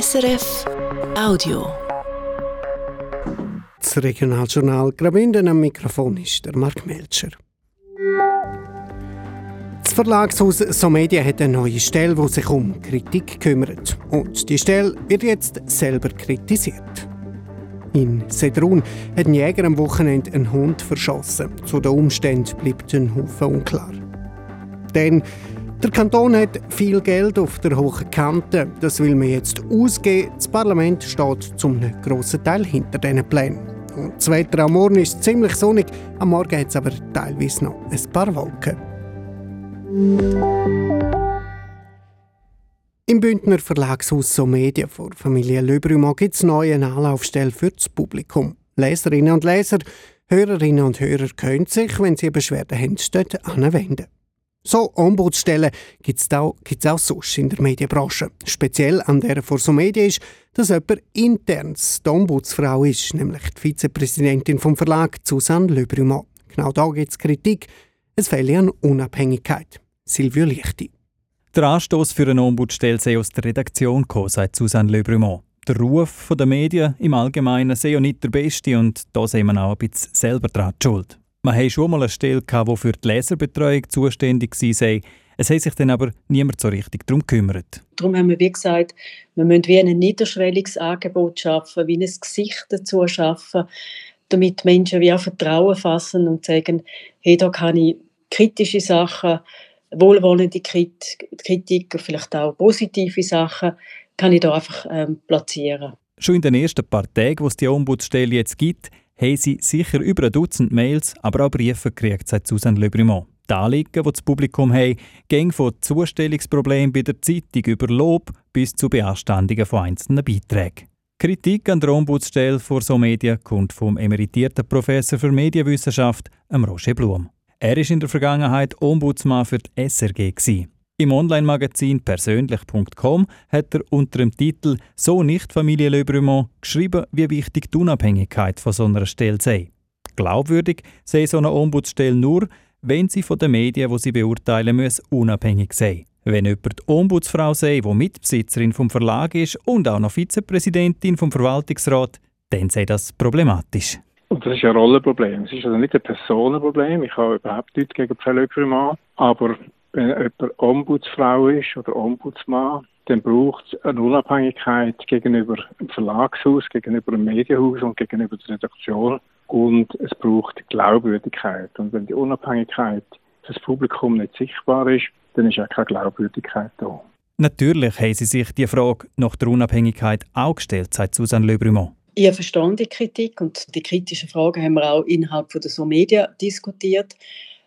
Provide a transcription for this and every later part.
SRF Audio. Das Regionaljournal Graubünden am Mikrofon ist der Mark Melcher. Das Verlagshaus Somedia hat eine neue Stelle, die sich um Kritik kümmert. Und die Stelle wird jetzt selber kritisiert. In Sedrun hat ein Jäger am Wochenende einen Hund verschossen. Zu den Umständen bleibt ein Haufen unklar. Denn der Kanton hat viel Geld auf der hohen Kante. Das will man jetzt ausgeben. Das Parlament steht zum grossen Teil hinter diesen Plänen. Und das Wetter am Morgen ist ziemlich sonnig, am Morgen hat es aber teilweise noch ein paar Wolken. Im Bündner Verlagshaus So Media vor Familie Löbrüma gibt es neue Anlaufstellen für das Publikum. Leserinnen und Leser, Hörerinnen und Hörer können sich, wenn sie Beschwerden haben, dort anwenden. So Ombudsstellen gibt es auch, auch sonst in der Medienbranche. Speziell an der vor so Medien ist, dass jemand interns die Ombudsfrau ist, nämlich die Vizepräsidentin vom Verlag Susanne Löbrüma. Genau da gibt es Kritik, es fehle an Unabhängigkeit. Silvio Lichti. Der Anstoß für eine Ombudsstelle sei aus der Redaktion gekommen, sagt Susanne Löbrüma. Der Ruf der Medien im Allgemeinen sei ja nicht der beste und da sehen wir auch ein bisschen selber dran die schuld. Man hatte schon mal eine Stelle, die für die Leserbetreuung zuständig war. Es hat sich dann aber niemand so richtig darum gekümmert. Darum haben wir wie gesagt, wir müssen wie ein niederschwelliges Angebot schaffen, wie ein Gesicht dazu schaffen, damit Menschen wie auch Vertrauen fassen und sagen, hey, da kann ich kritische Sachen, wohlwollende Kritik, vielleicht auch positive Sachen, kann ich da einfach ähm, platzieren. Schon in den ersten paar Tagen, wo es die Ombudsstelle jetzt gibt, haben sie sicher über ein Dutzend Mails, aber auch Briefe gekriegt, sagt Susanne Le Brumont. Die Anliegen, die das Publikum hat, gehen von Zustellungsproblemen bei der Zeitung über Lob bis zu Beanstandungen von einzelnen Beiträgen. Kritik an der Ombudsstelle vor so Medien kommt vom emeritierten Professor für Medienwissenschaft, Roger Blum. Er war in der Vergangenheit Ombudsmann für die SRG. Im Online-Magazin persönlich.com hat er unter dem Titel «So nicht Familie Le Brumont» geschrieben, wie wichtig die Unabhängigkeit von so einer Stelle sei. Glaubwürdig sei so eine Ombudsstelle nur, wenn sie von den Medien, die sie beurteilen muss, unabhängig sei. Wenn jemand die Ombudsfrau sei, die Mitbesitzerin vom Verlag ist und auch noch Vizepräsidentin vom Verwaltungsrat, dann sei das problematisch. Und das ist ein Rollenproblem. Es ist also nicht ein Personenproblem. Ich habe überhaupt nichts gegen Frau Le Brumont, aber wenn jemand Ombudsfrau ist oder Ombudsmann, dann braucht es eine Unabhängigkeit gegenüber dem Verlagshaus, gegenüber dem Medienhaus und gegenüber der Redaktion. Und es braucht Glaubwürdigkeit. Und wenn die Unabhängigkeit für das Publikum nicht sichtbar ist, dann ist auch keine Glaubwürdigkeit da. Natürlich haben Sie sich die Frage nach der Unabhängigkeit auch gestellt, sagt Susanne Le Brumont. Ich verstehe die Kritik und die kritischen Fragen haben wir auch innerhalb von der So Media diskutiert.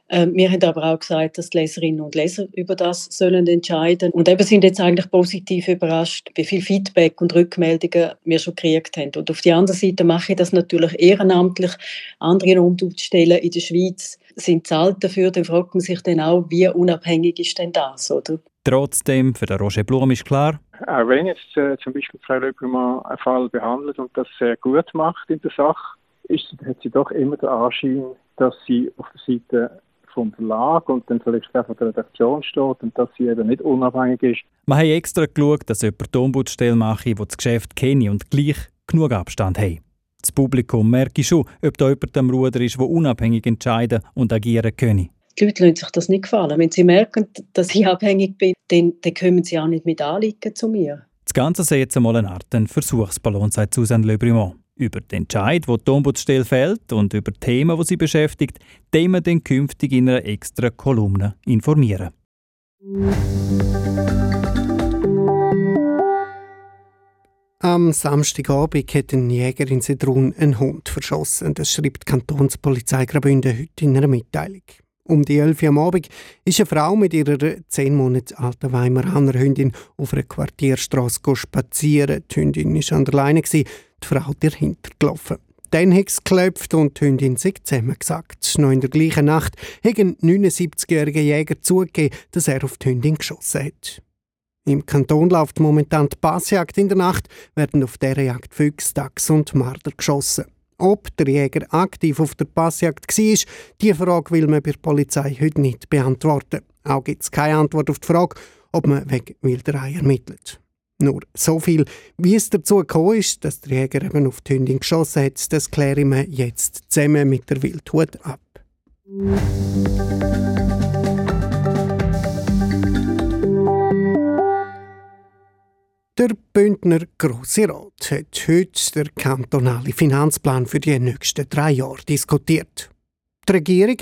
Ähm, wir haben aber auch gesagt, dass die Leserinnen und Leser über das sollen entscheiden und eben sind jetzt eigentlich positiv überrascht, wie viel Feedback und Rückmeldungen wir schon gekriegt haben. Und auf der anderen Seite mache ich das natürlich ehrenamtlich. Andere Umstellen in der Schweiz sind zahlt dafür, dann fragt man sich dann auch, wie unabhängig ist denn das, oder? Trotzdem, für den Roger Blum ist klar, auch wenn jetzt äh, zum Beispiel Frau Löbelmann einen Fall behandelt und das sehr gut macht in der Sache, ist, hat sie doch immer den Anschein, dass sie auf der Seite vom Verlag und dann vielleicht auch von der Redaktion steht und dass sie eben nicht unabhängig ist. Wir haben extra geschaut, dass jemand die Ombudsstelle mache, die das Geschäft kenne und gleich genug Abstand hat. Das Publikum merke schon, ob da jemand am Ruder ist, der unabhängig entscheiden und agieren kann. Die Leute lassen sich das nicht gefallen. Wenn sie merken, dass ich abhängig bin, dann, dann kommen sie auch nicht mit Anliegen zu mir. Das Ganze ist jetzt einmal eine Art Versuchsballon, sagt Susanne Le Brumont. Über den Entscheid, wo die Ombudsstelle fällt und über Themen, die sie beschäftigt, den wir dann künftig in einer extra Kolumne informieren. Am Samstagabend hat ein Jäger in Sedrun einen Hund verschossen. Das schreibt die Kantonspolizei Graubünden heute in einer Mitteilung. Um die 11 Uhr am Abend ist eine Frau mit ihrer 10 Monate alten Weimaraner Hündin auf einer Quartierstraße spazieren. Die Hündin war an der Leine, die Frau dahinter gelaufen. Dann hat es geklopft und die Hündin sich zusammengesagt. Noch in der gleichen Nacht hat ein 79-jähriger Jäger zugegeben, dass er auf die Hündin geschossen hat. Im Kanton läuft momentan die Passjagd in der Nacht, werden auf dieser Jagd Füchse, Dachs und Marder geschossen. Ob der Jäger aktiv auf der Passjagd war, diese Frage will man bei der Polizei heute nicht beantworten. Auch gibt es keine Antwort auf die Frage, ob man wegen Wilderei ermittelt. Nur so viel, wie es dazu gekommen ist, dass der Jäger eben auf die Hündin geschossen hat, das klären wir jetzt zusammen mit der Wildhut ab. Der Bündner Grosse Rat hat heute den kantonalen Finanzplan für die nächsten drei Jahre diskutiert. Die Regierung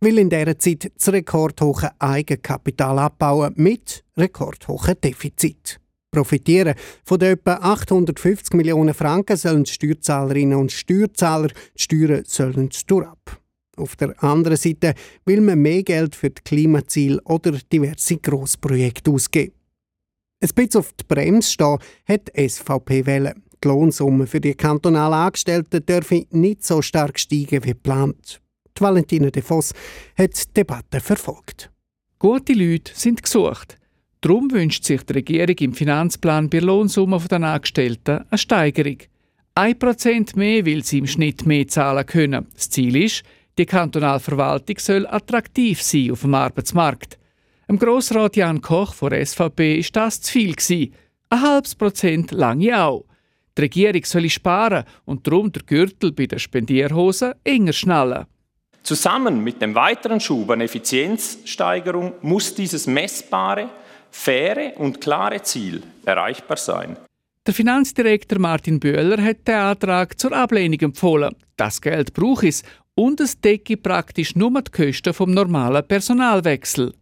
will in dieser Zeit das rekordhohe Eigenkapital abbauen mit rekordhohem Defizit. Profitieren von den etwa 850 Millionen Franken sollen die Steuerzahlerinnen und Steuerzahler, die Steuern sollen durchab. Auf der anderen Seite will man mehr Geld für die Klimaziele oder diverse Grossprojekte ausgeben. Ein bisschen auf die Bremse stehen hat die SVP wählen. Die Lohnsumme für die kantonalen Angestellten dürfen nicht so stark steigen wie geplant. Die Valentina De Voss hat die Debatte verfolgt. Gute Leute sind gesucht. Darum wünscht sich die Regierung im Finanzplan bei Lohnsumme der Angestellten eine Steigerung. Ein Prozent mehr will sie im Schnitt mehr zahlen können. Das Ziel ist, die kantonale Verwaltung soll attraktiv sein auf dem Arbeitsmarkt. Im Grossrat Jan Koch von der SVP ist das zu viel gewesen. Ein halbes Prozent lange auch. Die Regierung soll sparen und darum der Gürtel bei der Spendierhose enger schnallen. Zusammen mit dem weiteren Schub an Effizienzsteigerung muss dieses messbare, faire und klare Ziel erreichbar sein. Der Finanzdirektor Martin Böhler hat den Antrag zur Ablehnung empfohlen. Das Geld braucht es und es decke praktisch nur die Kosten vom normalen Personalwechsel.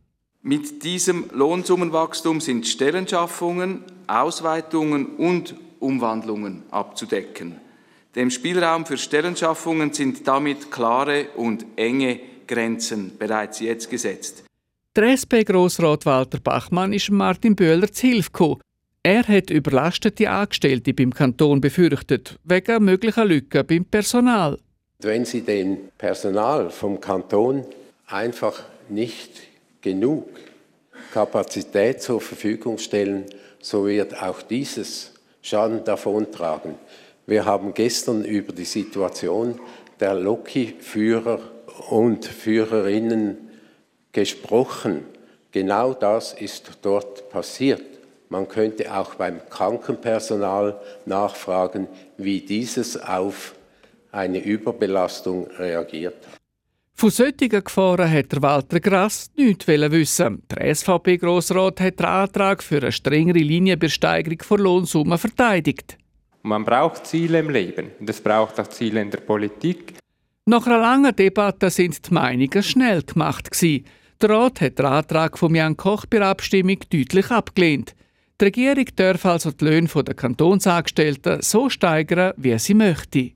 Mit diesem Lohnsummenwachstum sind Stellenschaffungen, Ausweitungen und Umwandlungen abzudecken. Dem Spielraum für Stellenschaffungen sind damit klare und enge Grenzen bereits jetzt gesetzt. Der SP-Grossrat Walter Bachmann ist Martin Böhler zu Hilfe gekommen. Er hat überlastete Angestellte beim Kanton befürchtet, wegen möglicher Lücken beim Personal. Wenn Sie dem Personal vom Kanton einfach nicht genug Kapazität zur Verfügung stellen, so wird auch dieses Schaden davontragen. Wir haben gestern über die Situation der Loki-Führer und Führerinnen gesprochen. Genau das ist dort passiert. Man könnte auch beim Krankenpersonal nachfragen, wie dieses auf eine Überbelastung reagiert hat. Von solchen Gefahren hat der Walter Grass nichts wissen. Der SVP-Grossrat hat den Antrag für eine strengere Linienbesteigerung von Lohnsummen verteidigt. Man braucht Ziele im Leben und es braucht auch Ziele in der Politik. Nach einer langen Debatte sind die Meinungen schnell gemacht. Gewesen. Der Rat hat den Antrag von Jan Koch bei der Abstimmung deutlich abgelehnt. Die Regierung darf also die Löhne der Kantonsangestellten so steigern, wie sie möchte.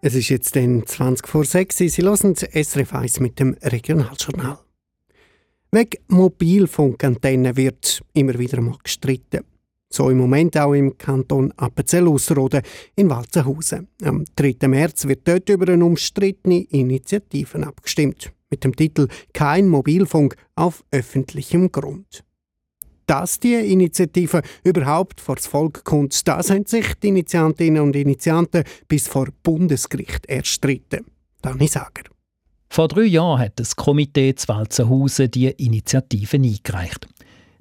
Es ist jetzt dann 20 vor 6 Sie hören SRF 1 mit dem Regionaljournal. Wegen Mobilfunkantennen wird immer wieder mal gestritten. So im Moment auch im Kanton Appenzell-Ausserrhoden in Walzenhausen. Am 3. März wird dort über eine umstrittene Initiative abgestimmt. Mit dem Titel Kein Mobilfunk auf öffentlichem Grund dass die Initiative überhaupt vor das Volk kommt, das haben sich die Initiantinnen und Initianten bis vor Bundesgericht erstritten. Dani Sager. Vor drei Jahren hat das Komitee zu Walzenhausen die Initiative eingereicht.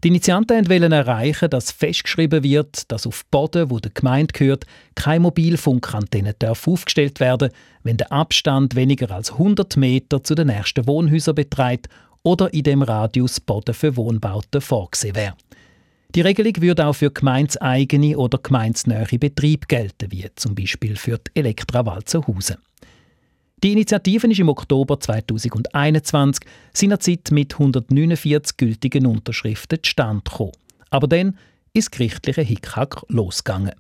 Die Initianten wollen erreichen, dass festgeschrieben wird, dass auf Boden, wo der Gemeinde gehört, keine Mobilfunkantenne aufgestellt werden, wenn der Abstand weniger als 100 Meter zu den nächsten Wohnhäusern beträgt oder in dem Radius Boden für Wohnbauten vorgesehen wäre. Die Regelung würde auch für gemeinseigene oder gemeinsnähe Betriebe gelten, wie zum Beispiel für die Elektra Walzenhausen. Die Initiative ist im Oktober 2021 seinerzeit mit 149 gültigen Unterschriften zustande gekommen. Aber dann ist gerichtliche Hickhack losgegangen.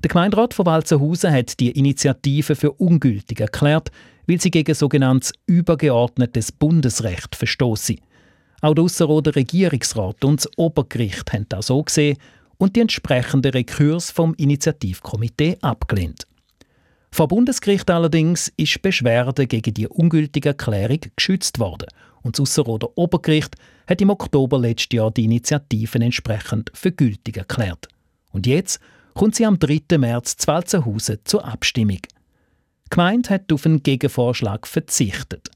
Der Gemeinderat von Walzenhausen hat die Initiative für ungültig erklärt, weil sie gegen sogenanntes übergeordnetes Bundesrecht verstoßen. Auch der Ausserrhoder Regierungsrat und das Obergericht haben das so gesehen und die entsprechenden Rekurs vom Initiativkomitee abgelehnt. Vor Bundesgericht allerdings ist Beschwerde gegen die ungültige Erklärung geschützt worden und das Ausserrhoder Obergericht hat im Oktober letzten Jahr die Initiativen entsprechend für gültig erklärt. Und jetzt kommt sie am 3. März 2000 zur Abstimmung. Die Gemeinde hat auf einen Gegenvorschlag verzichtet.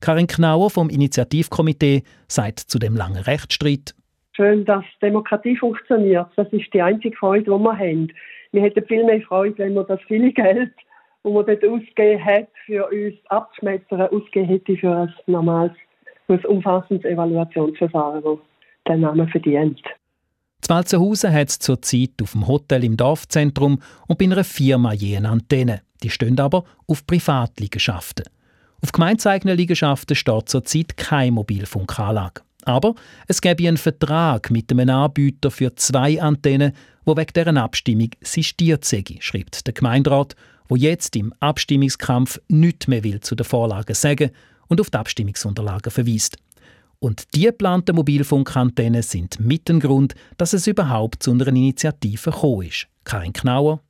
Karin Knauer vom Initiativkomitee sagt zu dem langen Rechtsstreit. Schön, dass Demokratie funktioniert. Das ist die einzige Freude, die wir haben. Wir hätten viel mehr Freude, wenn wir das viele Geld, das man dort ausgegeben hat, für uns abzuschmettern, ausgegeben hätte für ein normales, für ein umfassendes Evaluationsverfahren, das den Namen verdient. Zwalzenhausen hat es zurzeit auf dem Hotel im Dorfzentrum und bei einer Firma je eine Antenne. Die stehen aber auf Privatliegenschaften. Auf gemeinseigenen Liegenschaften steht zurzeit keine Mobilfunkanlage. Aber es gäbe einen Vertrag mit einem Anbieter für zwei Antennen, wo wegen deren Abstimmung sistiert sei, schreibt der Gemeinderat, wo jetzt im Abstimmungskampf nichts mehr will zu den Vorlagen sagen und auf die Abstimmungsunterlagen verweist. Und die geplanten Mobilfunkantennen sind mit dem Grund, dass es überhaupt zu einer Initiative gekommen ist. Karin Knauer.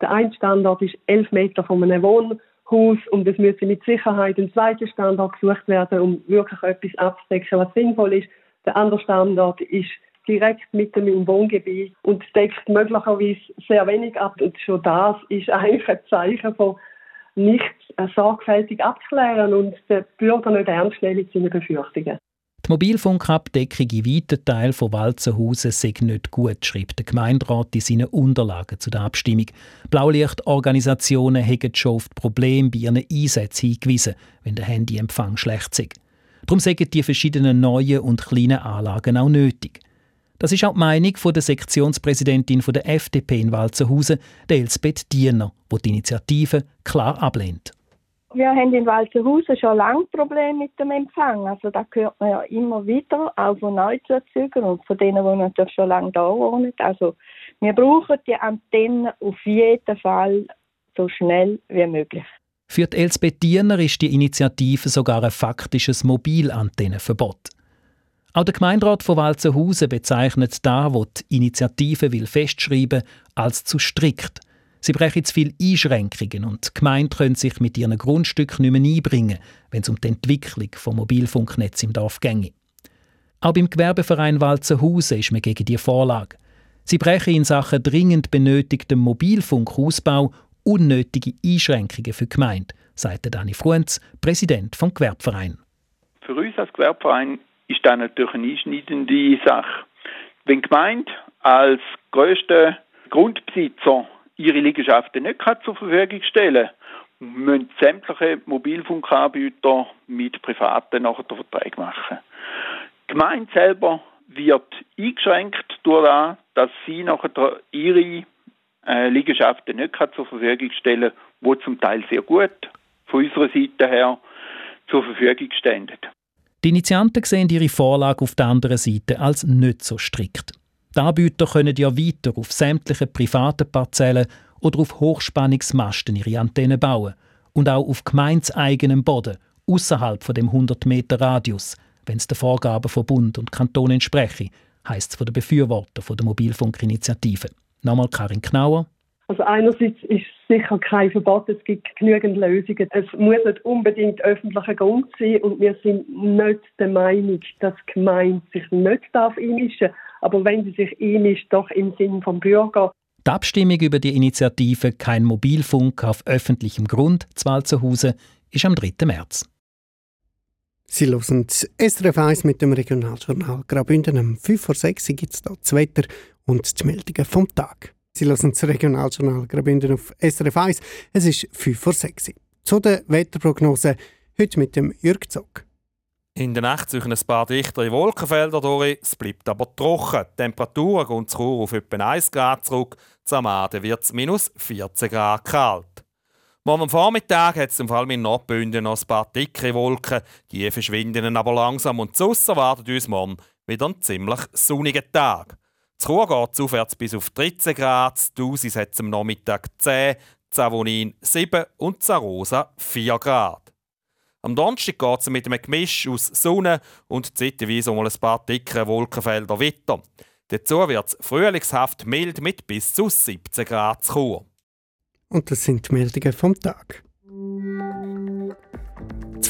Der eine Standort ist elf Meter von einem Wohnhaus und es müsste mit Sicherheit ein zweiter Standort gesucht werden, um wirklich etwas abzudecken, was sinnvoll ist. Der andere Standort ist direkt mitten im Wohngebiet und deckt möglicherweise sehr wenig ab. Und schon das ist eigentlich ein Zeichen von nicht sorgfältig abklären und den Bürger nicht ernst nehmen mit seinen Befürchtungen. Die Mobilfunkabdeckung in weiten Teilen von Walzenhausen sei nicht gut, schreibt der Gemeinderat in seinen Unterlagen zu der Abstimmung. Blaulichtorganisationen hätten schon auf Probleme bei ihren Einsätzen hingewiesen, wenn der Handyempfang schlecht sei. Darum sagen die verschiedenen neuen und kleinen Anlagen auch nötig. Das ist auch die Meinung der Sektionspräsidentin der FDP in Walzenhausen, Elsbeth Diener, die die Initiative klar ablehnt. Wir haben in Walzenhausen schon lange Probleme mit dem Empfang. Also da hört man ja immer wieder, auch von Neuzuzügern und von denen, die natürlich schon lange da wohnen. Also wir brauchen die Antennen auf jeden Fall so schnell wie möglich. Für die Elsbeth Diener ist die Initiative sogar ein faktisches Mobilantennenverbot. Auch der Gemeinderat von Walzenhausen bezeichnet da, wo die Initiative will festschreiben, als zu strikt. Sie brechen zu viele Einschränkungen und die Gemeinde können sich mit ihren Grundstücken nicht mehr einbringen, wenn es um die Entwicklung von Mobilfunknetz im Dorf ginge. Auch beim Gewerbeverein Walzenhausen ist man gegen die Vorlage. Sie brechen in Sachen dringend benötigtem Mobilfunkausbau unnötige Einschränkungen für die Gemeinde, sagte Dani Fruenz, Präsident vom Gewerbeverein. Für uns als Gewerbeverein ist das natürlich eine einschneidende Sache. Wenn die Gemeinde als grösster Grundbesitzer ihre Liegenschaften nicht zur Verfügung stellen kann, müssen sämtliche Mobilfunkanbieter mit Privaten nachher den Vertrag machen. Die Gemeinde selber wird eingeschränkt durch das, dass sie nachher ihre äh, Liegenschaften nicht zur Verfügung stellen kann, wo zum Teil sehr gut von unserer Seite her zur Verfügung stehen. Die Initianten sehen ihre Vorlage auf der anderen Seite als nicht so strikt. Die Anbieter können ja weiter auf sämtliche privaten Parzellen oder auf Hochspannungsmasten ihre Antennen bauen und auch auf gemeinseigenem Boden außerhalb von dem 100 Meter Radius, wenn es den Vorgaben von Bund und Kanton entspreche, heisst es von den Befürwortern der Mobilfunkinitiative. Nochmal Karin Knauer. Also einerseits ist sicher kein Verbot, es gibt genügend Lösungen. Es muss nicht unbedingt öffentlicher Grund sein und wir sind nicht der Meinung, dass die Gemeinde sich nicht darf einmischen darf. Aber wenn sie sich einmischt, doch im Sinne vom Bürger. Die Abstimmung über die Initiative Kein Mobilfunk auf öffentlichem Grund zu Walzenhausen ist am 3. März. Sie hören das SRF 1 mit dem Regionaljournal Graubünden. Um 5 vor 6 gibt es das Wetter und die Meldungen vom Tag. Sie hören das Regionaljournal Graubünden auf SRF 1. Es ist 5 vor 6. Zu den Wetterprognosen heute mit dem Jürg Zock. In der Nacht zwischen ein paar dichtere Wolkenfelder durch, es bleibt aber trocken. Die Temperaturen gehen zu Chur auf etwa 1 Grad zurück, zu Amaden wird es minus 14 Grad kalt. Morgen Vormittag hat es im Fall in Nordbünden noch ein paar dicke Wolken, die verschwinden aber langsam und zu erwartet uns morgen wieder ein ziemlich sonniger Tag. Zu Chur geht es aufwärts bis auf 13 Grad, Dusis hat es am Nachmittag 10, Zavonin 7 und Zarosa 4 Grad. Am Donnerstag geht es mit einem Gemisch aus Sonne und zeitweise mal ein paar dicke Wolkenfelder weiter. Dazu wird es frühlingshaft mild mit bis zu 17 Grad Chur. Und das sind die Meldungen vom Tag.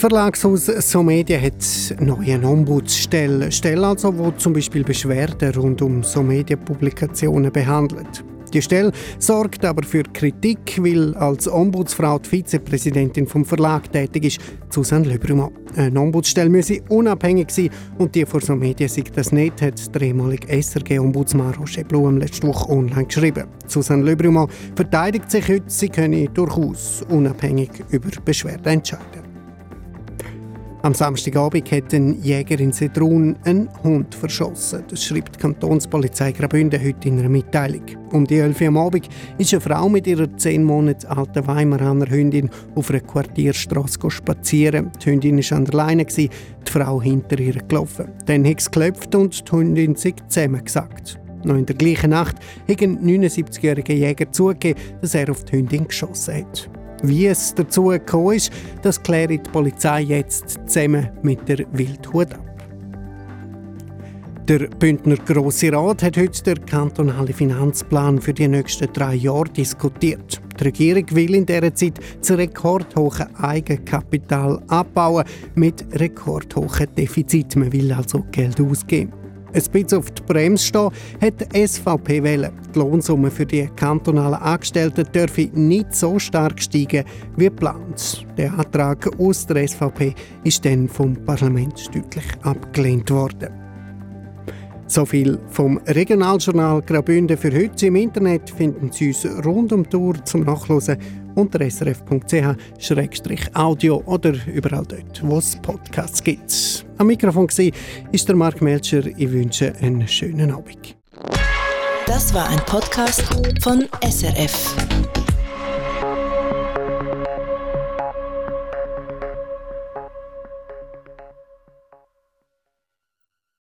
Verlagshaus So Media hat neue Ombudsstelle, Stelle also, wo zum Beispiel Beschwerden rund um So Media Publikationen behandelt. Die Stelle sorgt aber für Kritik, weil als Ombudsfrau die Vizepräsidentin vom Verlag tätig ist, Susanne Lebrümann. Eine Ombudsstelle müsse unabhängig sein und die vor so Medien sagt das nicht, hat der ehemalige SRG-Ombudsmann Roger Blum letzte Woche online geschrieben. Susanne Lebrümann verteidigt sich heute, sie könne durchaus unabhängig über Beschwerden entscheiden. Am Samstagabend hat ein Jäger in Sedrun einen Hund verschossen. Das schreibt die Kantonspolizei Graubünden heute in einer Mitteilung. Um die 11 Uhr am Abend ist eine Frau mit ihrer 10 Monate alten Weimaraner Hündin auf einer Quartierstraße spazieren. Die Hündin war an der Leine, die Frau hinter ihr gelaufen. Dann hat es geklopft und die Hündin sich zusammengesagt. Noch in der gleichen Nacht hat ein 79-jähriger Jäger zugegeben, dass er auf die Hündin geschossen hat. Wie es dazu gekommen ist, das klärt die Polizei jetzt zusammen mit der Wildhut ab. Der Bündner Grosse Rat hat heute den kantonalen Finanzplan für die nächsten drei Jahre diskutiert. Die Regierung will in dieser Zeit das rekordhohe Eigenkapital abbauen mit rekordhohen Defizit. Man will also Geld ausgeben ein bisschen auf die Bremse stehen, hat die SVP wählen. Die Lohnsumme für die kantonalen Angestellten dürfe nicht so stark steigen wie geplant. Der Antrag aus der SVP ist dann vom Parlament deutlich abgelehnt worden. So viel vom Regionaljournal Graubünden für heute. Im Internet finden Sie uns rund um die Tour zum Nachlesen unter srf.ch-audio oder überall dort, wo es Podcasts gibt. Am Mikrofon ist der Mark Melcher. Ich wünsche einen schönen Abend. Das war ein Podcast von SRF.